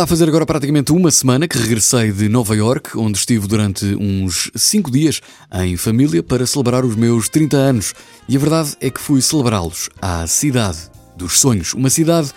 Está a fazer agora praticamente uma semana que regressei de Nova York, onde estive durante uns 5 dias em família para celebrar os meus 30 anos. E a verdade é que fui celebrá-los à cidade dos sonhos, uma cidade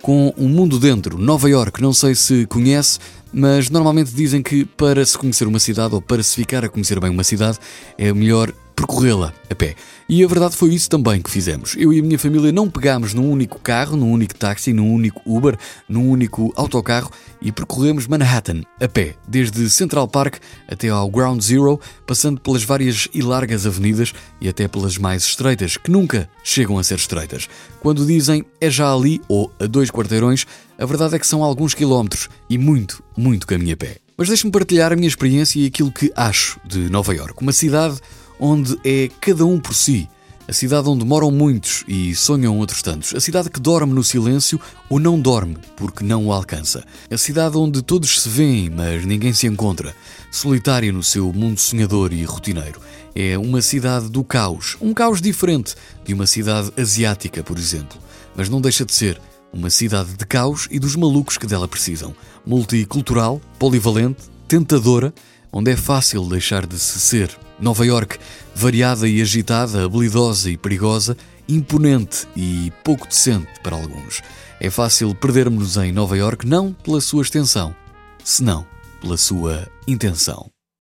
com um mundo dentro. Nova York, não sei se conhece, mas normalmente dizem que para se conhecer uma cidade ou para se ficar a conhecer bem uma cidade é melhor percorrê-la a pé. E a verdade foi isso também que fizemos. Eu e a minha família não pegámos num único carro, num único táxi, num único Uber, num único autocarro e percorremos Manhattan a pé, desde Central Park até ao Ground Zero, passando pelas várias e largas avenidas e até pelas mais estreitas, que nunca chegam a ser estreitas. Quando dizem é já ali ou a dois quarteirões, a verdade é que são alguns quilómetros e muito, muito caminho a pé. Mas deixe-me partilhar a minha experiência e aquilo que acho de Nova York, uma cidade onde é cada um por si. A cidade onde moram muitos e sonham outros tantos. A cidade que dorme no silêncio ou não dorme porque não o alcança. A cidade onde todos se veem, mas ninguém se encontra. Solitária no seu mundo sonhador e rotineiro. É uma cidade do caos. Um caos diferente de uma cidade asiática, por exemplo. Mas não deixa de ser uma cidade de caos e dos malucos que dela precisam. Multicultural, polivalente, tentadora, onde é fácil deixar de se ser. Nova York, variada e agitada, habilidosa e perigosa, imponente e pouco decente para alguns. É fácil perdermos-nos em Nova York não pela sua extensão, senão pela sua intenção.